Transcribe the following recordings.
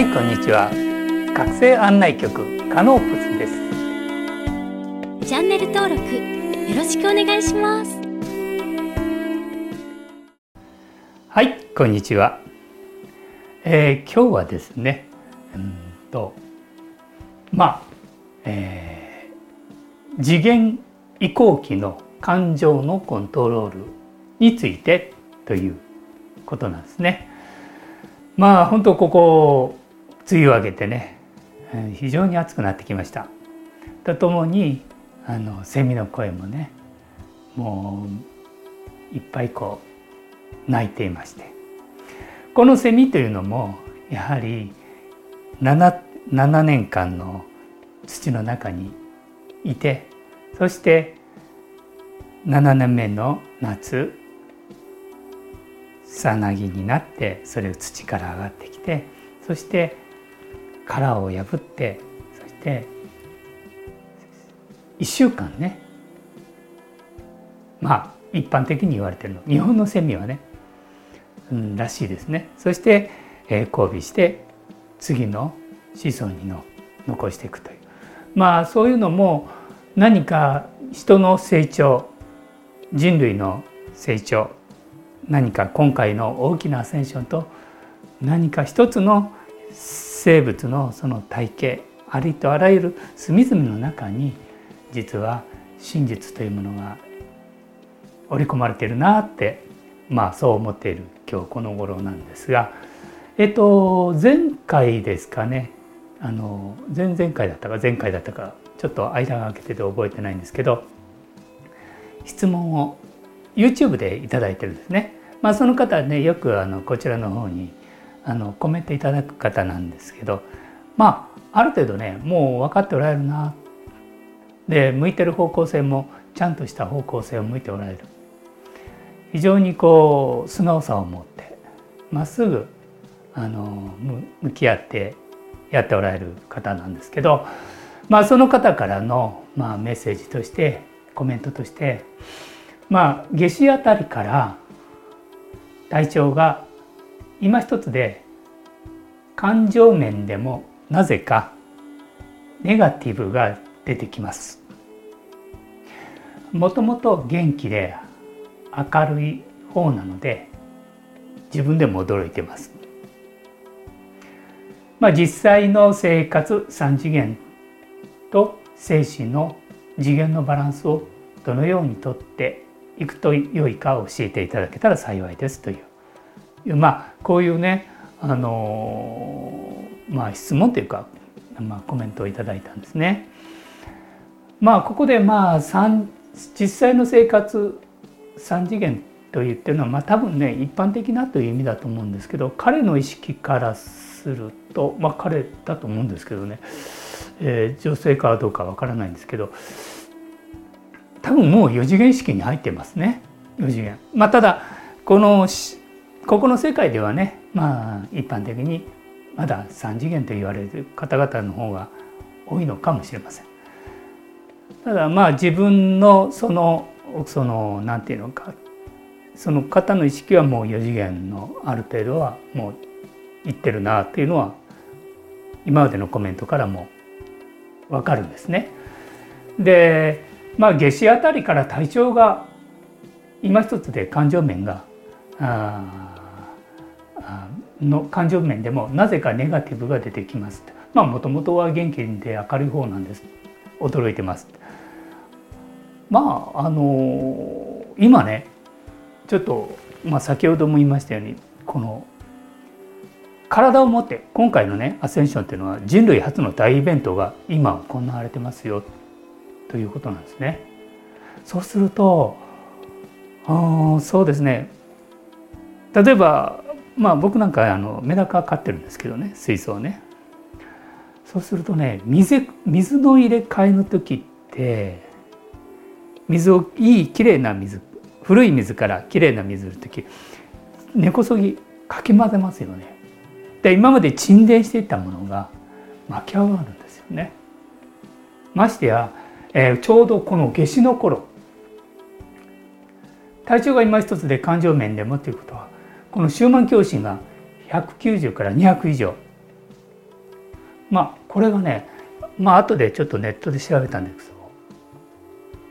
はいこんにちは。学生案内局カノープスです。チャンネル登録よろしくお願いします。はいこんにちは、えー、今日はですねうんとまあ、えー、次元移行期の感情のコントロールについてということなんですね。まあ本当ここ梅雨明けてね非常に暑くなってきました。とともにあのセミの声もねもういっぱいこう鳴いていましてこのセミというのもやはり 7, 7年間の土の中にいてそして7年目の夏さなぎになってそれを土から上がってきてそして殻を破ってそして1週間ね。まあ一般的に言われてるの。日本のセミはね、うん、らしいですね。そして、えー、交尾して次の子孫にの残していくという。まあそういうのも何か人の成長人類の成長何か今回の大きなアセンションと何か一つの生物のその体系ありとあらゆる隅々の中に実は真実というものが織り込まれてるなってまあそう思っている今日この頃なんですがえっと前回ですかねあの前々回だったか前回だったかちょっと間が空けてて覚えてないんですけど質問を YouTube で頂いてるんですね。まあ、その方はねよくあのこちらの方にあのコメントいただく方なんですけどまあある程度ねもう分かっておられるな。で向いてる方向性もちゃんとした方向性を向いておられる。非常にこう素直さを持ってまっすぐあの向き合ってやっておられる方なんですけど、まあ、その方からの、まあ、メッセージとしてコメントとしてまあ夏至あたりから体調が今一つで感情面でもなぜかネガティブが出てきます。もともと元気で明るい方なので自分でも驚いてます。まあ実際の生活三次元と精神の次元のバランスをどのようにとっていくと良いかを教えていただけたら幸いですというまあこういうねあのまあ質問というか、まあ、コメントをいただいたんですね。まあここでまあ実際の生活3次元と言ってるのはまあ多分ね一般的なという意味だと思うんですけど彼の意識からするとまあ彼だと思うんですけどね、えー、女性かどうかわからないんですけど多分もう4次元式に入ってますね4次元。まあ、ただこのここの世界ではねまあ一般的にまだ3次元と言われる方々の方が多いのかもしれません。ただまあ自分のそのその何て言うのかその方の意識はもう4次元のある程度はもういってるなっていうのは今までのコメントからも分かるんですね。でまあ夏至あたりから体調が今一つで感情面がの感情面でもなぜかネガティブが出てきますまあもともとは元気で明るい方なんです。驚いてますまああの今ねちょっと、まあ、先ほども言いましたようにこの体を持って今回のねアセンションっていうのは人類初の大イベントが今行われてますよということなんですね。そうするとあそうですね。例えばまあ僕なんかあのメダカ飼ってるんですけどね水槽ねそうするとね水水の入れ替えの時って水をいいきれいな水古い水からきれいな水の時根こそぎかき混ぜますよね。で今まで沈殿していたものが巻き上がるんですよね。ましてやえー、ちょうどこの夏至の頃体調が今一つで感情面でもということはこの終満教師が190から200以上まあこれがねまあ後でちょっとネットで調べたんですけど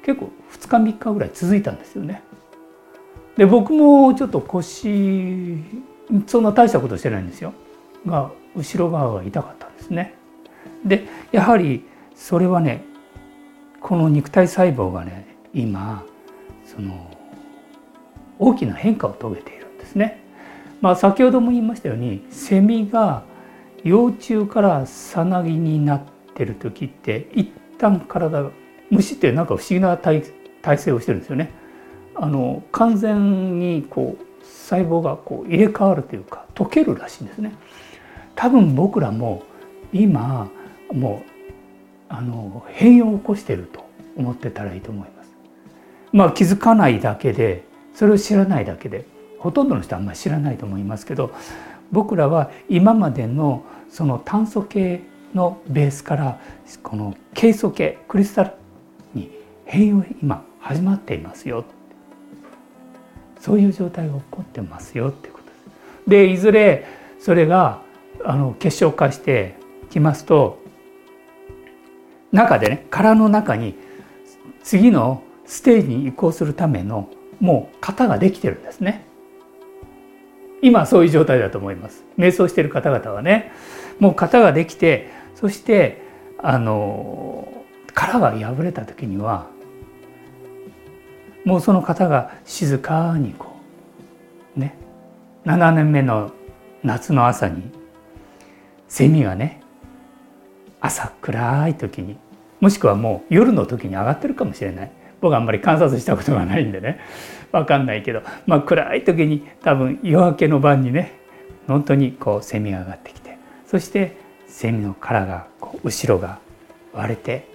結構2日3日ぐらい続いたんですよね。で僕もちょっと腰そんな大したことしてないんですよが後ろ側が痛かったんですね。でやはりそれはねこの肉体細胞がね今その大きな変化を遂げているんですね。まあ、先ほども言いましたようにセミが幼虫からさなぎになってる時って一旦体が虫ってなんか不思議な体体勢をしてるんですよね。あの完全にこう細胞がこう入れ替わるというか溶けるらしいんですね。多分僕らも今もうあの変容を起こしていると思ってたらいいと思います。まあ気づかないだけでそれを知らないだけでほとんどの人はあんまり知らないと思いますけど僕らは今までのその炭素系のベースからこのケイ素系クリスタルに変容今始まっていますよそういう状態が起こってますよってことです。でいずれそれがあの結晶化してきますと中でね殻の中に次のステージに移行するためのもう型ができてるんですね。今そういう状態だと思います。瞑想している方々はねもう型ができてそしてあの殻が破れた時にはもうその方が静かにこうね7年目の夏の朝にセミがね朝暗い時にもしくはもう夜の時に上がってるかもしれない僕はあんまり観察したことがないんでね。分かんないけど、まあ、暗い時に多分夜明けの晩にね本当にこうセミが上がってきて。そしてセミの殻がこう後ろが割れて。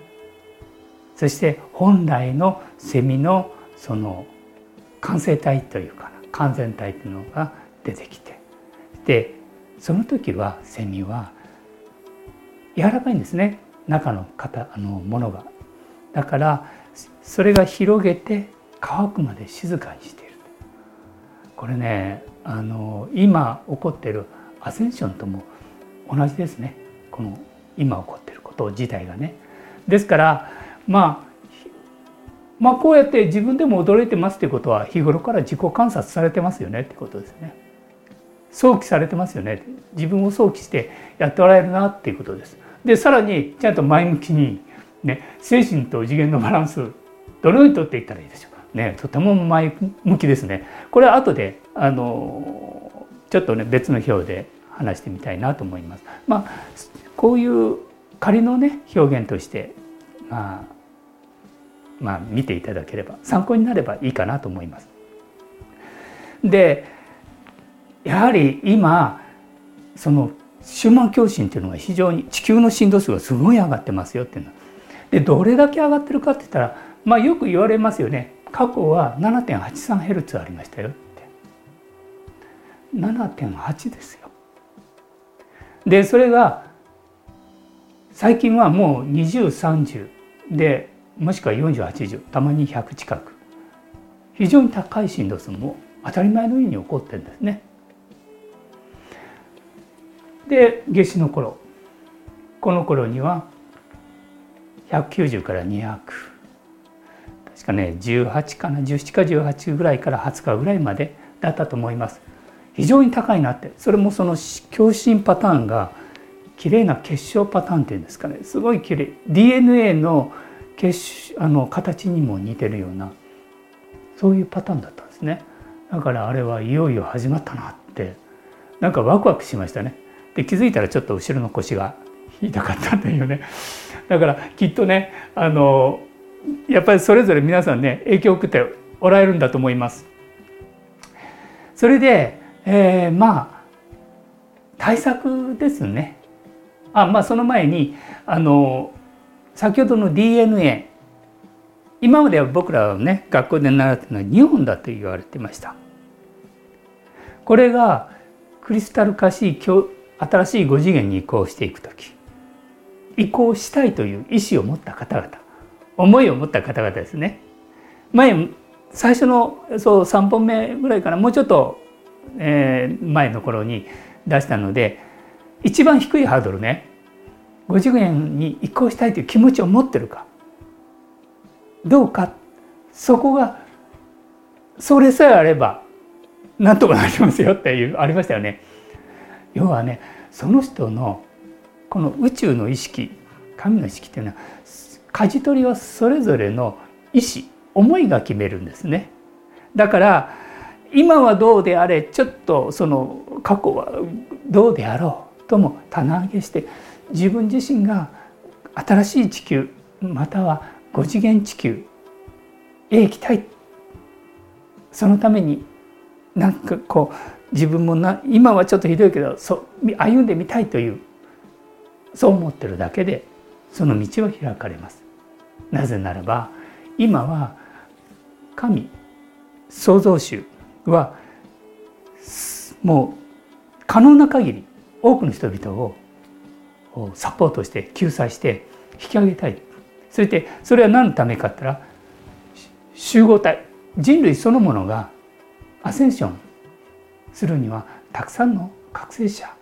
そして本来のセミのその完成体というかな。完全体というのが出てきて。でその時はセミは柔らかいんですね。中の型あのものが。だからそれが広げて乾くまで静かにしている。これねあの今起こっているアセンションとも同じですねこの今起こっていること自体がね。ですからまあまあこうやって自分でも驚いてますっていうことは日頃から自己観察されてますよねってことですね。想起されてますよね自分を想起してやっておられるなっていうことです。でさらにちゃんと前向きに、ね、精神と次元のバランスどのようにとっていったらいいでしょうか？ね、とても前向きですね。これは後であのちょっとね別の表で話してみたいなと思います。まあこういう仮のね表現としてまあまあ見ていただければ参考になればいいかなと思います。でやはり今その終満共振っていうのが非常に地球の振動数がすごい上がってますよっていうのでどれだけ上がってるかって言ったらまあよく言われますよね。過去は 7.83Hz ありましたよって。7.8ですよ。でそれが最近はもう2030でもしくは4080たまに100近く。非常に高い振動数も当たり前のように起こってるんですね。で夏至の頃。この頃には190から200確かね18かな17か18ぐらいから20日ぐらいまでだったと思います。非常に高いなって。それもその共振パターンが綺麗な結晶パターンっていうんですかね。すごい綺麗。DNA の結あの形にも似てるようなそういうパターンだったんですね。だからあれはいよいよ始まったなって。なんかワクワクしましたね。で気づいたらちょっと後ろの腰が痛かったというね。だからきっとねあのやっぱりそれぞれ皆さんね影響を受けておられるんだと思います。それで、えー、まあ対策ですね。あまあその前にあの先ほどの DNA 今までは僕らはね学校で習ってるのは2本だと言われてました。これがクリスタル化し新しい5次元に移行していく時移行したいという意思を持った方々思いを持った方々ですね前最初のそう3本目ぐらいからもうちょっと、えー、前の頃に出したので一番低いハードルね5次元に移行したいという気持ちを持ってるかどうかそこがそれさえあればなんとかなりますよっていうありましたよね。要はねその人のこの宇宙の意識神の意識っていうのは舵取りはそれぞれの意志思いが決めるんですね。だから今はどうであれちょっとその過去はどうであろうとも棚上げして自分自身が新しい地球または5次元地球へ行きたいそのためになんかこう自分もな今はちょっとひどいけどそ歩んでみたいというそう思ってるだけでその道は開かれます。なぜならば今は神創造主はもう可能な限り多くの人々をサポートして救済して引き上げたいそしてそれは何のためかって言ったら集合体人類そのものがアセンションするにはたくさんの覚醒者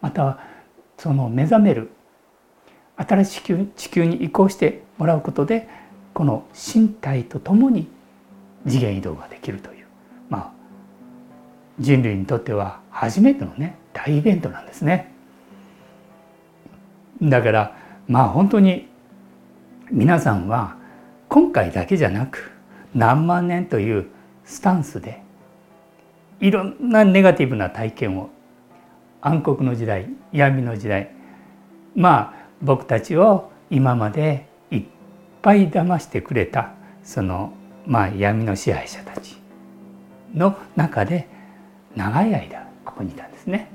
またはその目覚める新しい地球に移行してもらうことでこの身体とともに次元移動ができるというまあ人類にとっては初めてのね大イベントなんですね。だからまあ本当に皆さんは今回だけじゃなく何万年というスタンスでいろんなネガティブな体験を暗黒の時代闇の時代。まあ僕たちを今までいっぱい騙してくれたそのまあ闇の支配者たちの中で長い間ここにいたんですね。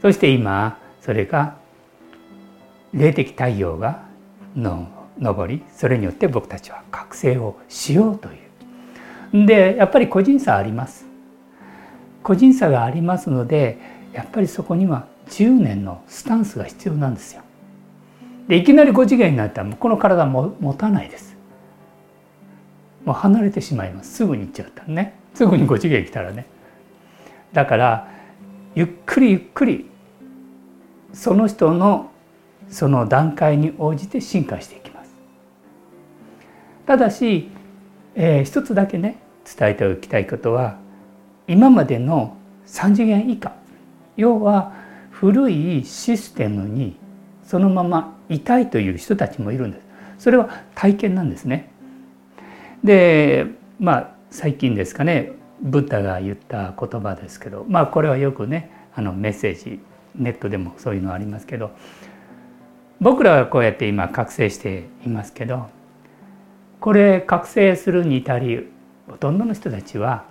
そして今それが霊的太陽がの昇りそれによって僕たちは覚醒をしようという。でやっぱり個人差あります。個人差がありますのでやっぱりそこには10年のスタンスが必要なんですよ。でいきなり5次元になったらこの体も持たないです。もう離れてしまいます。すぐに行っちゃったね。すぐに5次元来たらね。だからゆっくりゆっくりその人のその段階に応じて進化していきます。ただし、えー、一つだけね伝えておきたいことは今までの3次元以下。要は古いシステムにそのままいたいという人たちもいるんです。それは体験なんですね。でまあ最近ですかねブッダが言った言葉ですけどまあこれはよくねあのメッセージネットでもそういうのありますけど僕らはこうやって今覚醒していますけどこれ覚醒するに至りほとんどの人たちは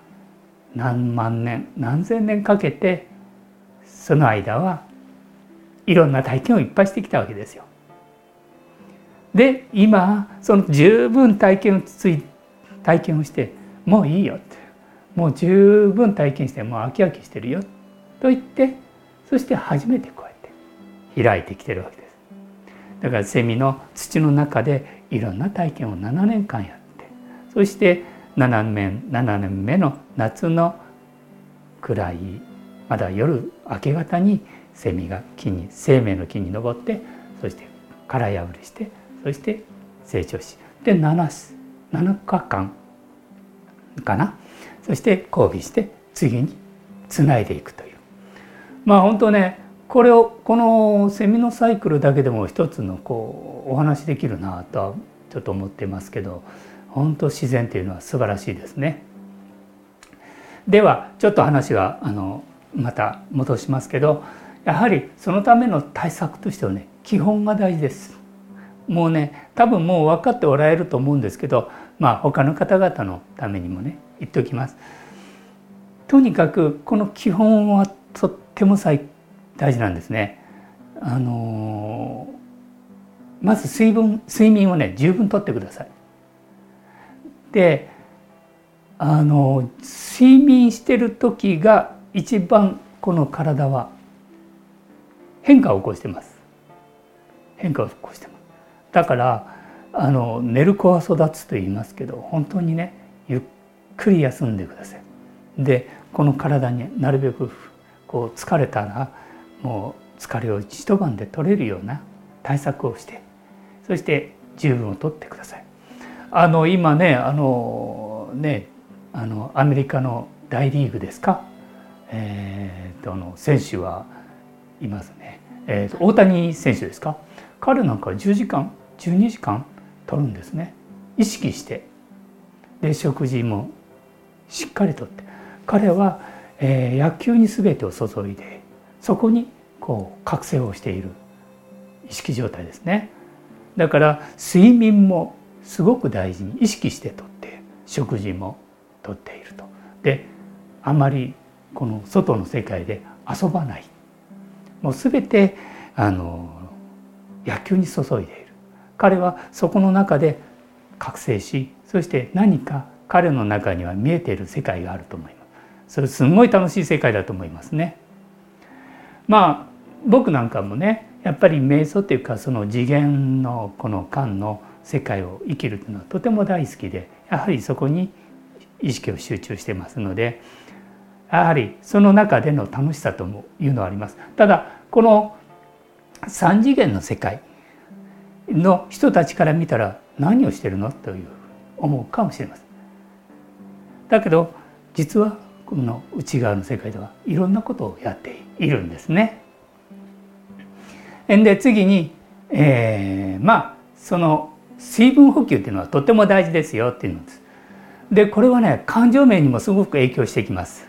何万年何千年かけてその間はいろんな体験をいっぱいしてきたわけですよ。で今その十分体験をつい体験をしてもういいよってもう十分体験してもう飽き飽きしてるよと言ってそして初めてこうやって開いてきてるわけです。だからセミの土の中でいろんな体験を7年間やってそして7年 ,7 年目の夏の暗いまだ夜明け方にセミが木に生命の木に登ってそして殻破りしてそして成長しで 7, 7日間かな？そして交尾して次につないでいくというまあ本当ねこれをこのセミのサイクルだけでも一つのこうお話できるなとはちょっと思ってますけど本当自然というのは素晴らしいですね。ではちょっと話があのまた戻しますけどやはりそのための対策としてはね基本が大事です。もうね多分もう分かっておられると思うんですけどまあ他の方々のためにもね言っておきます。とにかくこの基本はとっても大事なんですね。あのまず水分睡眠をね十分とってください。であの睡眠してる時が一番この体は変化を起こしてます。変化を起こしてます。だからあの寝る子は育つと言いますけど本当にねゆっくり休んでください。でこの体になるべくこう疲れたらもう疲れを一晩で取れるような対策をしてそして十分を取ってください。あの今ねあのねあのアメリカの大リーグですか、えー、とあの選手はいますね、えー、と大谷選手ですか？彼なんか10時間12時間取るんですね。意識して。で食事もしっかりとって。彼は、えー、野球に全てを注いでそこにこう覚醒をしている。意識状態ですね。だから睡眠もすごく大事に意識してとって食事もとっていると。であまりこの外の世界で遊ばない。もう全てあの野球に注いでいる。彼はそこの中で覚醒しそして何か彼の中には見えている世界があると思います。それすごい楽しい世界だと思いますね。まあ僕なんかもねやっぱり瞑想っていうかその次元のこの間の世界を生きるというのはとても大好きでやはりそこに意識を集中してますのでやはりその中での楽しさというのはあります。ただこの三次元の世界の人たちから見たら何をしてるのという思うかもしれません。だけど実はこの内側の世界ではいろんなことをやっているんですね。で次に、えー、まあその水分補給っていうのはとても大事ですよっていうんです。でこれはね感情面にもすごく影響してきます。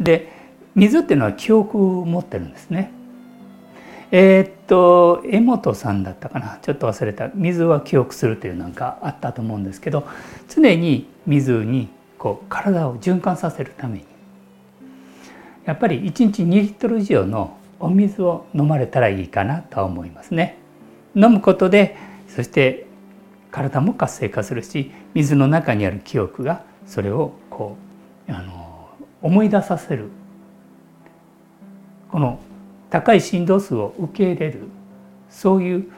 で水っていうのは記憶を持ってるんですね。えー、っと江本さんだったかなちょっと忘れた水は記憶するというなんかあったと思うんですけど常に水にこう体を循環させるためにやっぱり1日2リットル以上のお水を飲まれたらいいかなとは思いますね。飲むことでそして体も活性化するし水の中にある記憶がそれをこうあの思い出させる。この高い振動数を受け入れる。そういう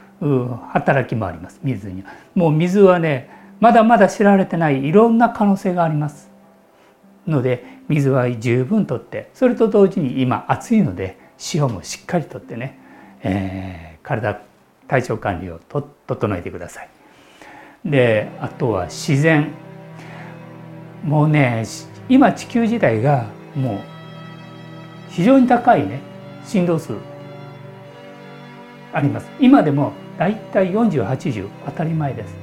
働きもあります。水には。もう水はねまだまだ知られてないいろんな可能性があります。ので水は十分とってそれと同時に今暑いので塩もしっかりとってね、えー、体体調管理をと整えてください。であとは自然。もうね今地球自体がもう非常に高いね振動数あります。今でもだいたい4080当たり前です。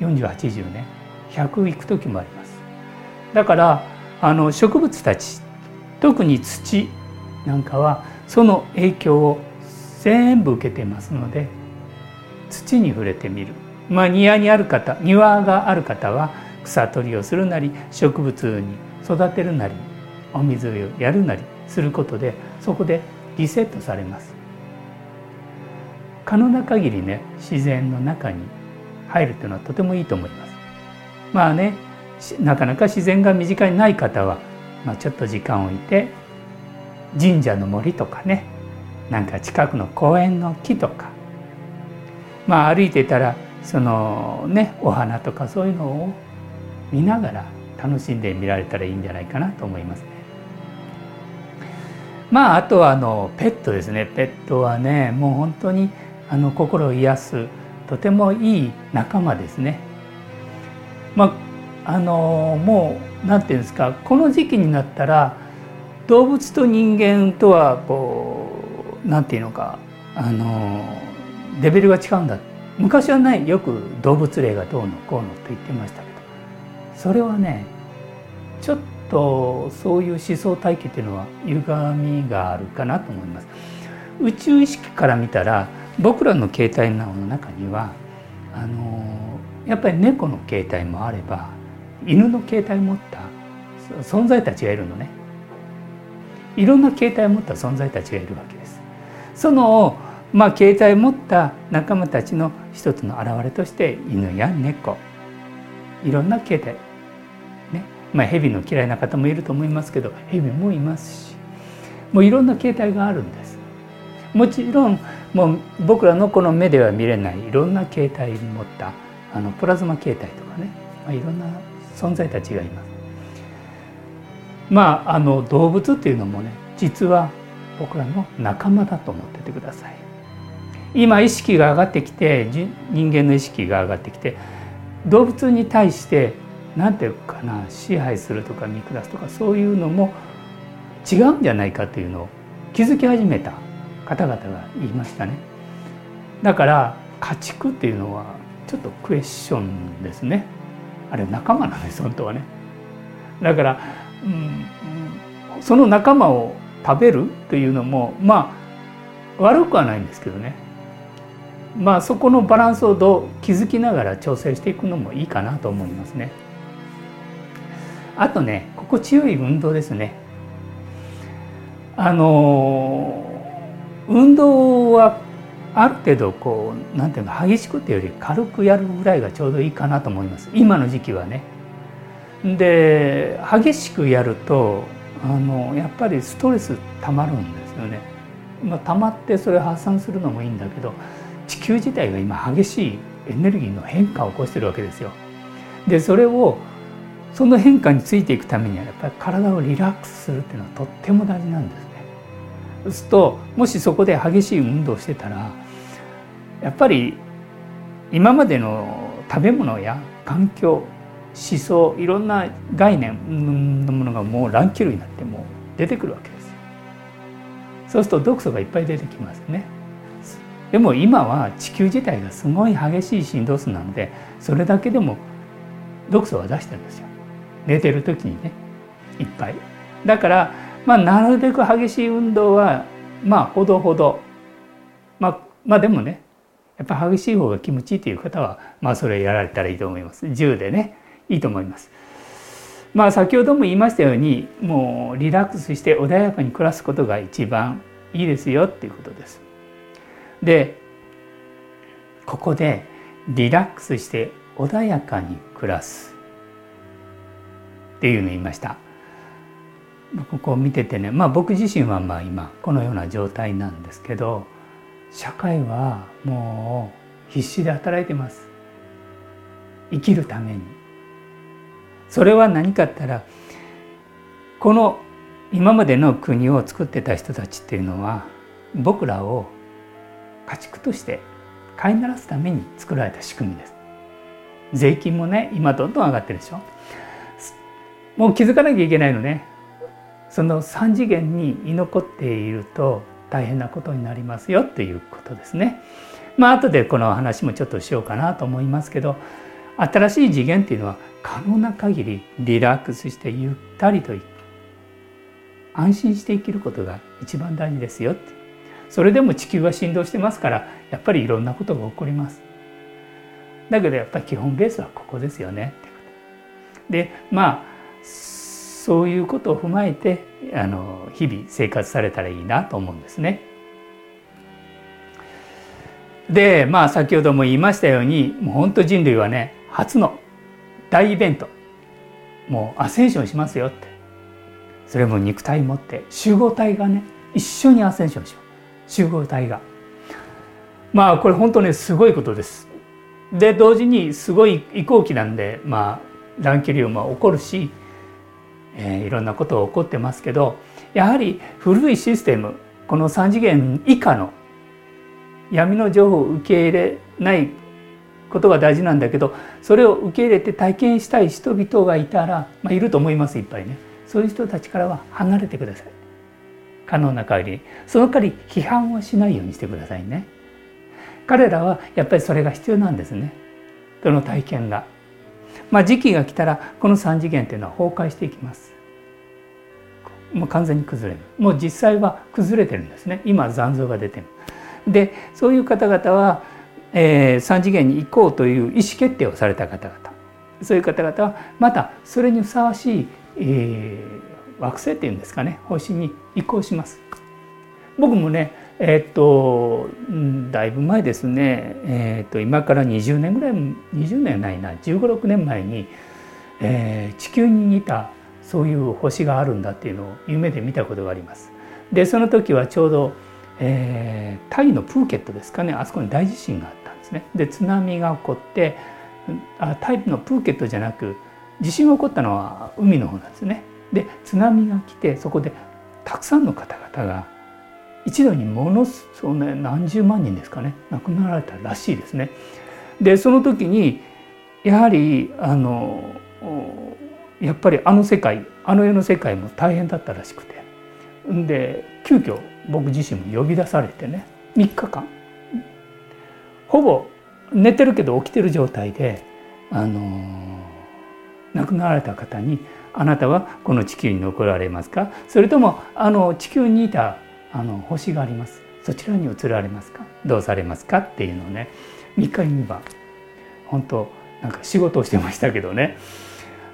4080ね。100いく時もあります。だからあの植物たち特に土なんかはその影響を全部受けてますので土に触れてみる。まあ庭にある方庭がある方は草取りをするなり植物に育てるなりお水をやるなりすることでそこでリセットされます。可能な限りね自然の中に入るというのはとてもいいと思います。まあねなかなか自然が身近にない方は、まあ、ちょっと時間を置いて神社の森とかねなんか近くの公園の木とかまあ歩いてたらそのねお花とかそういうのを見ながら楽しんで見られたらいいんじゃないかなと思いますね。まああとはあのペットですねペットはねもう本当にあの心を癒すとてもいい仲間ですね。まああのもう何て言うんですかこの時期になったら動物と人間とはこう何て言うのかあのレベルが違うんだ昔はねよく動物霊がどうのこうのと言ってましたそれはねちょっとそういう思想体系っていうのは歪みがあるかなと思います。宇宙意識から見たら僕らの形態の中にはあのやっぱり猫の形態もあれば犬の形態を持った存在たちがいるのね。いろんな形態を持った存在たちがいるわけです。そのまあ形態を持った仲間たちの一つの表れとして犬や猫いろんな形態ねまあ蛇の嫌いな方もいると思いますけど蛇もいますしもういろんな形態があるんです。もちろんもう僕らのこの目では見れないいろんな形態を持ったあのプラズマ形態とかね、まあ、いろんな存在たちがいます。まああの動物っていうのもね実は僕らの仲間だと思っててください。今意識が上がってきて人間の意識が上がってきて動物に対して何て言うかな支配するとか見下すとかそういうのも違うんじゃないかというのを気づき始めた方々が言いましたね。だから家畜っていうのはちょっとクエスチョンですね。あれ仲間なんです本当はね。だから、うん、その仲間を食べるというのもまあ悪くはないんですけどねまあそこのバランスをどう気づきながら調整していくのもいいかなと思いますね。あとね心地よい運動ですね。あの運動はある程度こうなんていうの激しくっていうより軽くやるぐらいがちょうどいいかなと思います今の時期はね。で激しくやるとあのやっぱりストレスたまるんですよね。まあ、溜まってそれ発散するのもいいんだけど地球自体が今激しいエネルギーの変化を起こしてるわけですよ。でそれをその変化についていくためにはやっぱり体をリラックスするっていうのはとっても大事なんですね。そうするともしそこで激しい運動をしてたらやっぱり今までの食べ物や環境思想いろんな概念のものがもう乱気流になってもう出てくるわけですよ。そうすると毒素がいっぱい出てきますね。でも今は地球自体がすごい激しい振動数なのでそれだけでも毒素は出してるんですよ。寝てる時にねいっぱい。だからまあなるべく激しい運動はまあほどほどまあまあでもねやっぱ激しい方が気持ちいいという方はまあそれやられたらいいと思います。10でねいいと思います。まあ先ほども言いましたようにもうリラックスして穏やかに暮らすことが一番いいですよっていうことです。でここでリラックスして穏やかに暮らすっていうのを言いました。ここを見ててねまあ僕自身はまあ今このような状態なんですけど社会はもう必死で働いてます。生きるためにそれは何かって言ったらこの今までの国を作ってた人たちっていうのは僕らを家畜として飼いならすために作られた仕組みです。税金もね今どんどん上がってるでしょ。もう気づかなきゃいけないのね。その3次元に居残っていると大変なことになりますよっていうことですね。まあ後でこの話もちょっとしようかなと思いますけど新しい次元っていうのは可能な限りリラックスしてゆったりと安心して生きることが一番大事ですよってそれでも地球は振動してますからやっぱりいろんなことが起こりますだけどやっぱり基本ベースはここですよねってことでまあそういうことを踏まえてあの日々生活されたらいいなと思うんですね。でまあ先ほども言いましたようにもう本当人類はね初の大イベント。もうアセンションしますよって。それも肉体持って集合体がね一緒にアセンションしよう集合体が。まあこれ本当ねすごいことです。で同時にすごい移行期なんでまあ乱気流も起こるし、えー、いろんなことが起こってますけどやはり古いシステムこの3次元以下の闇の情報を受け入れないことが大事なんだけどそれを受け入れて体験したい人々がいたら、まあ、いると思いますいっぱいね。そういう人たちからは離れてください。可能な限り。その代わり批判をしないようにしてくださいね。彼らはやっぱりそれが必要なんですね。その体験が。まあ時期が来たらこの3次元っていうのは崩壊していきます。もう完全に崩れる。もう実際は崩れてるんですね。今残像が出てる。でそういう方々はえー、3次元に行こうという意思決定をされた方々。そういう方々はまたそれにふさわしい、えー、惑星っていうんですかね。方針に移行します。僕もねえ、っとだいぶ前ですね、えー、っと今から20年ぐらい20年ないな1 5 6年前に、えー、地球に似たそういう星があるんだっていうのを夢で見たことがあります。でその時はちょうど、えー、タイのプーケットですかねあそこに大地震があったんですね。で津波が起こってあタイのプーケットじゃなく地震が起こったのは海の方なんですね。で津波が来てそこでたくさんの方々が一度にものそうね何十万人ですかね。亡くなられたらしいですね。でその時にやはりあのやっぱりあの世界あの世の世界も大変だったらしくて。で急遽僕自身も呼び出されてね3日間。ほぼ寝てるけど起きてる状態であの亡くなられた方に「あなたはこの地球に残られますか？それともあの地球にいたあの星がありますそちらに移られますか？どうされますか?」っていうのをね3日に晩本当なんか仕事をしてましたけどね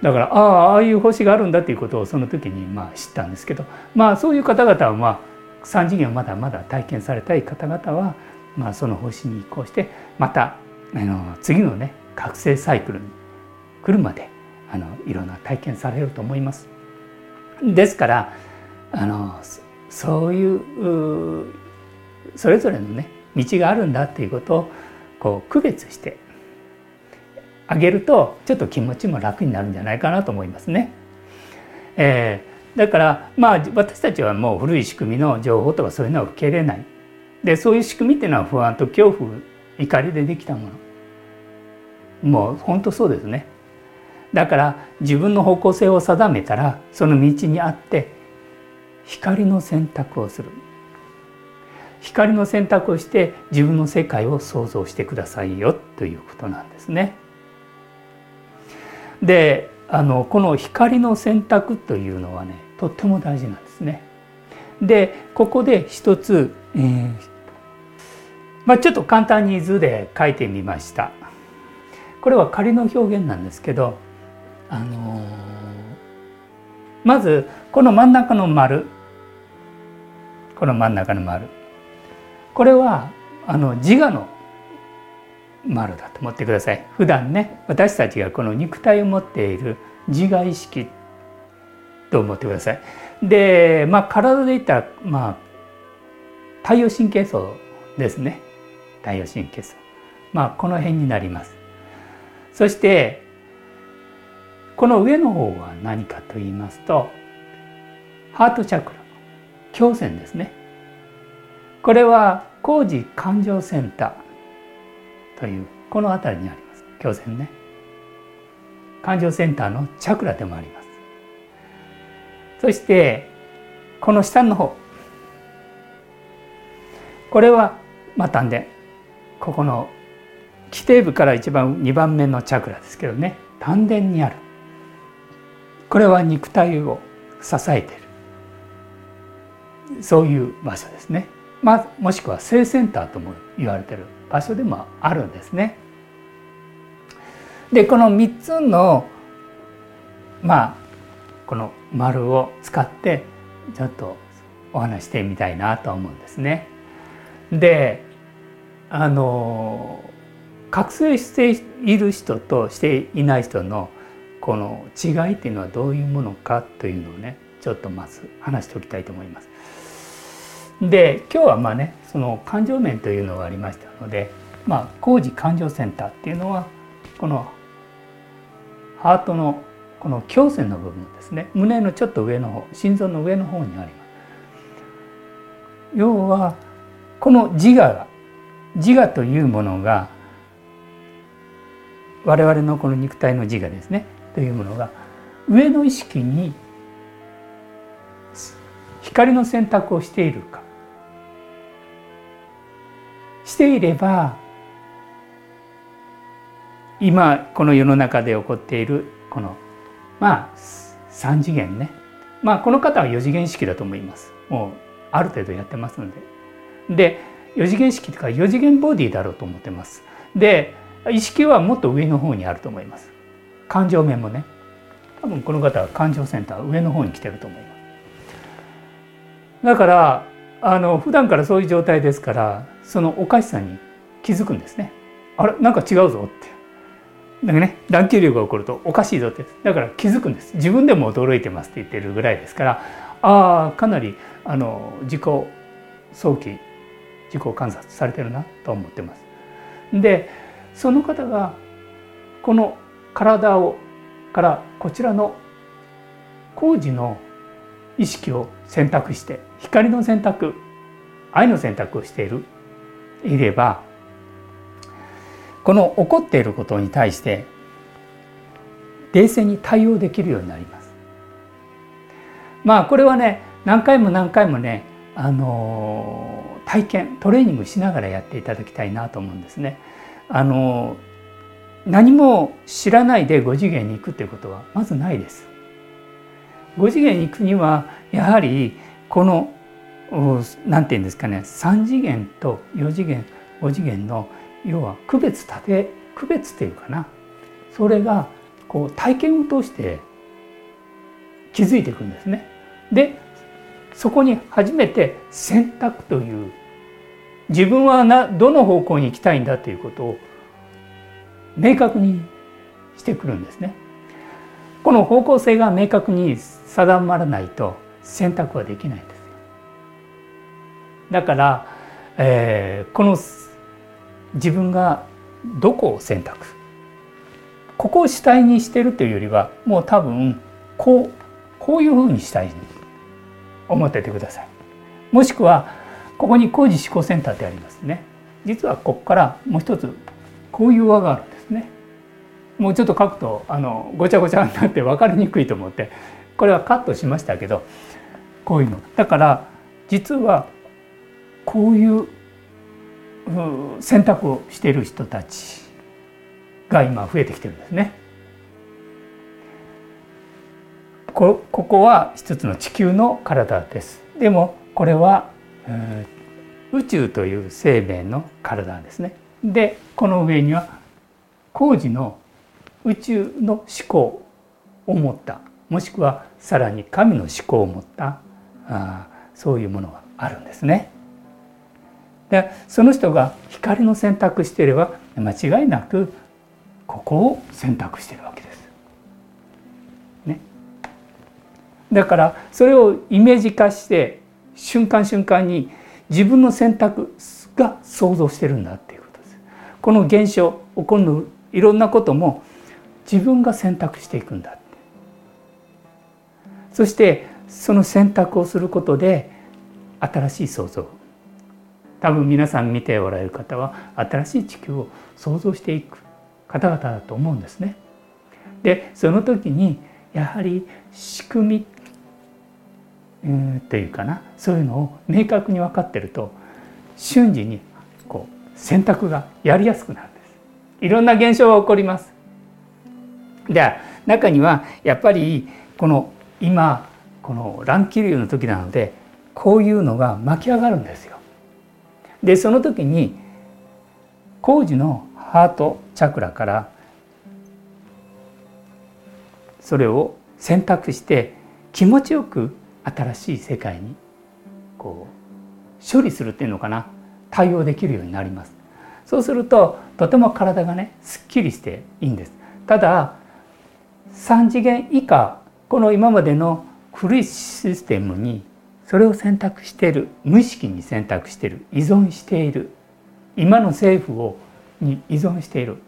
だからああああいう星があるんだっていうことをその時にまあ知ったんですけどまあそういう方々はまあ3次元をまだまだ体験されたい方々はまあその星に移行してまたあの次のね覚醒サイクルに来るまであのいろんな体験されると思います。ですからあのそういうそれぞれのね道があるんだっていうことをこう区別してあげるとちょっと気持ちも楽になるんじゃないかなと思いますね。えー、だからまあ私たちはもう古い仕組みの情報とかそういうのは受け入れない。でそういう仕組みっていうのは不安と恐怖怒りでできたもの。もう本当そうですね。だから自分の方向性を定めたらその道にあって光の選択をする光の選択をして自分の世界を想像してくださいよということなんですね。であのこの光の選択というのはねとっても大事なんですね。でここで一つ、えーまあ、ちょっと簡単に図で書いてみました。これは仮の表現なんですけど、あのー、まずこの真ん中の丸この真ん中の丸。これはあの自我の丸だと思ってください。普段ね私たちがこの肉体を持っている自我意識と思ってください。でまあ体で言ったらまあ太陽神経層ですね。太陽神経層。まあこの辺になります。そしてこの上の方は何かと言いますとハートチャクラ。胸腺ですね。これは工事感情センターというこの辺りにあります。胸腺ね。感情センターのチャクラでもあります。そしてこの下の方。これはまあ丹田。ここの基底部から一番2番目のチャクラですけどね。丹田にある。これは肉体を支えている。そういう場所ですね、まあ、もしくは性センターとも言われている場所でもあるんですね。でこの3つのまあこの丸を使ってちょっとお話してみたいなと思うんですね。であの覚醒している人としていない人のこの違いっていうのはどういうものかというのをねちょっとまず話しておきたいと思います。で今日はまあねその感情面というのがありましたので、まあ、工事感情センターっていうのはこのハートのこの胸腺の部分ですね胸のちょっと上の方心臓の上の方にあります。要はこの自我が自我というものが我々のこの肉体の自我ですねというものが上の意識に光の選択をしているかしていれば今この世の中で起こっているこのまあ3次元ね。まあこの方は4次元式だと思います。もうある程度やってますので。で4次元式というか4次元ボディだろうと思ってます。で意識はもっと上の方にあると思います。感情面もね。多分この方は感情センター上の方に来てると思います。だからあの普段からそういう状態ですからそのおかしさに気づくんですね。あれなんか違うぞって。なんかね乱気流が起こるとおかしいぞって。だから気づくんです。自分でも驚いてますって言ってるぐらいですから。ああかなりあの自己早期自己観察されてるなと思ってます。でその方がこの体をからこちらの工事の意識を選択して光の選択愛の選択をしている。いればこの起こっていることに対して冷静に対応できるようになります。まあこれはね何回も何回もねあの体験トレーニングしながらやっていただきたいなと思うんですね。あの何も知らないで5次元に行くっていうことはまずないです。5次元に行くにはやはりこの何て言うんですかね3次元と4次元5次元の要は区別立て区別っていうかなそれがこう体験を通して気づいていくんですね。でそこに初めて選択という自分はなどの方向に行きたいんだということを明確にしてくるんですね。この方向性が明確に定まらないと選択はできないんですよ。だから、えー、この自分がどこを選択ここを主体にしてるというよりはもう多分こうこういうふうにしたい思っててください。もしくはここに工事思考センターってありますね。実はここからもう一つこういう輪があるんですね。もうちょっと書くとあのごちゃごちゃになって分かりにくいと思ってこれはカットしましたけどこういうのだから実はこういう選択をしている人たちが今増えてきてるんですね。ここは一つの地球の体です。でもこれは、宇宙という生命の体ですね。でこの上には工事の宇宙の思考を持ったもしくはさらに神の思考を持ったあそういうものがあるんですね。でその人が光の選択していれば間違いなくここを選択しているわけです。ね、だからそれをイメージ化して瞬間瞬間に自分の選択が想像してるんだっていうことです。この現象起こるいろんなことも自分が選択していくんだって。そしてその選択をすることで新しい想像多分皆さん見ておられる方は新しい地球を想像していく方々だと思うんですね。でその時にやはり仕組み、うん、というかなそういうのを明確に分かってると瞬時にこう選択がやりやすくなるんです。いろんな現象が起こります。では中にはやっぱりこの今この乱気流の時なのでこういうのが巻き上がるんですよ。でその時に工事のハートチャクラからそれを選択して気持ちよく新しい世界にこう処理するっていうのかな。対応できるようになります。そうするととても体がねすっきりしていいんです。ただ3次元以下この今までの古いシステムにそれを選択している無意識に選択している依存している今の政府をに依存している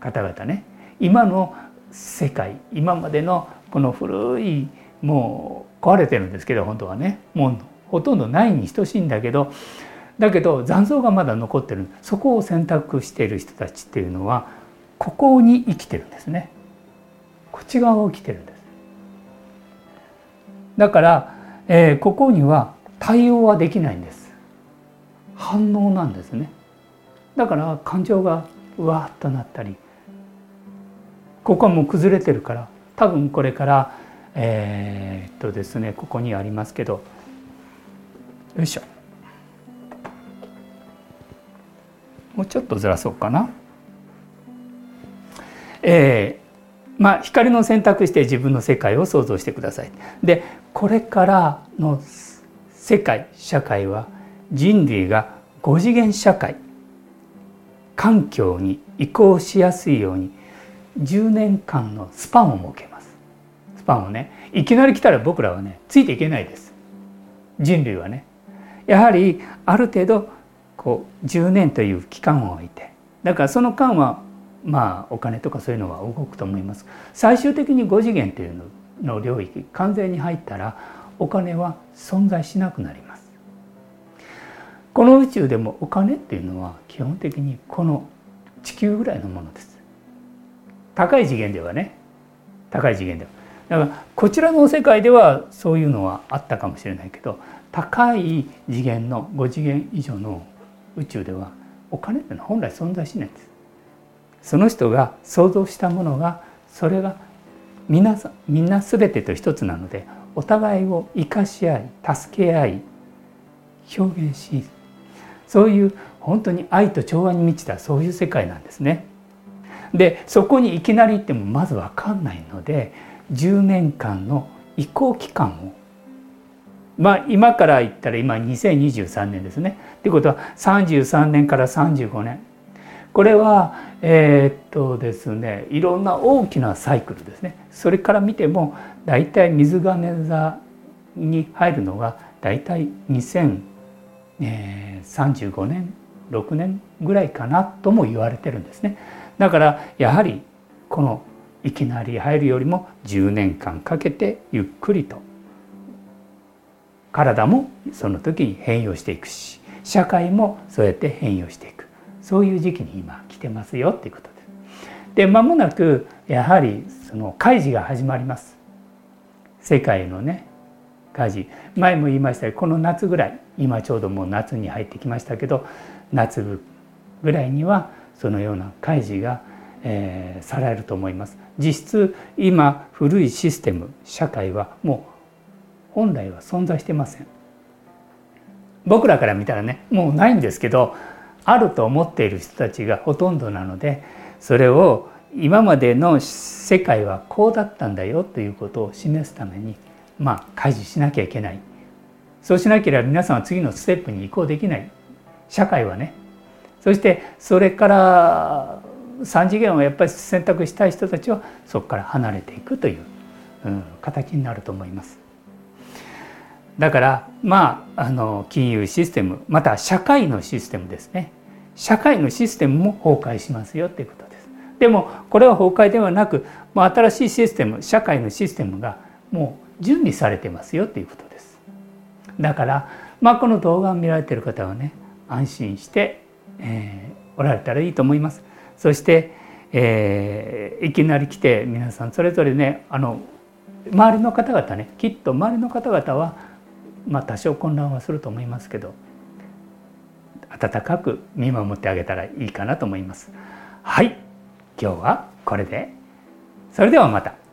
方々ね。今の世界今までのこの古いもう壊れてるんですけど本当はね。もうほとんどないに等しいんだけどだけど残像がまだ残ってる。そこを選択している人たちっていうのはここに生きてるんですね。こっち側を生きてるんです。だから、えー、ここには対応はできないんです反応なんですねだから感情がうわっとなったりここはもう崩れてるから多分これからえー、っとですねここにありますけどよいしょもうちょっとずらそうかな。えー、まあ光の選択して自分の世界を想像してください。でこれからの世界社会は人類が5次元社会環境に移行しやすいように10年間のスパンを設けます。スパンをねいきなり来たら僕らはねついていけないです。人類はね。やはりある程度こう10年という期間を置いて。だからその間はまあお金とかそういうのは動くと思います。最終的に5次元というのの領域完全に入ったらお金は存在しなくなります。この宇宙でもお金っていうのは基本的にこの地球ぐらいのものです。高い次元ではね。高い次元では。だからこちらの世界ではそういうのはあったかもしれないけど高い次元の5次元以上の宇宙ではお金っていうのは本来存在しないんです。その人が想像したものがそれが皆さんみんな全てと一つなのでお互いを生かし合い助け合い表現しそういう本当に愛と調和に満ちたそういう世界なんですね。でそこにいきなり行ってもまず分かんないので10年間の移行期間をまあ今から言ったら今2023年ですね。っていうことは33年から35年これはえー、っとですねいろんな大きなサイクルですねそれから見ても大体水金座に入るのが大体2035年6年ぐらいかなとも言われてるんですね。だからやはりこのいきなり入るよりも10年間かけてゆっくりと体もその時に変容していくし社会もそうやって変容していくそういう時期に今来てますよっていうことです。で間もなくやはりその開示が始まります。世界のね開示前も言いましたこの夏ぐらい今ちょうどもう夏に入ってきましたけど夏ぐらいにはそのような開示が、えー、されると思います。実質今古いシステム社会はもう本来は存在してません。僕らから見たらねもうないんですけどあると思っている人たちがほとんどなのでそれを今までの世界はこうだったんだよということを示すためにまあ開示しなきゃいけない。そうしなければ皆さんは次のステップに移行できない。社会はね。そしてそれから3次元をやっぱり選択したい人たちはそこから離れていくという、うん、形になると思います。だからまああの金融システムまた社会のシステムですね。社会のシステムも崩壊しますよということです。でもこれは崩壊ではなくもう新しいシステム社会のシステムがもう準備されてますよということです。だからまあこの動画を見られている方はね安心して、えー、おられたらいいと思います。そして、えー、いきなり来て皆さんそれぞれねあの周りの方々ねきっと周りの方々はまあ多少混乱はすると思いますけど温かく見守ってあげたらいいかなと思います。はい今日はこれでそれではまた。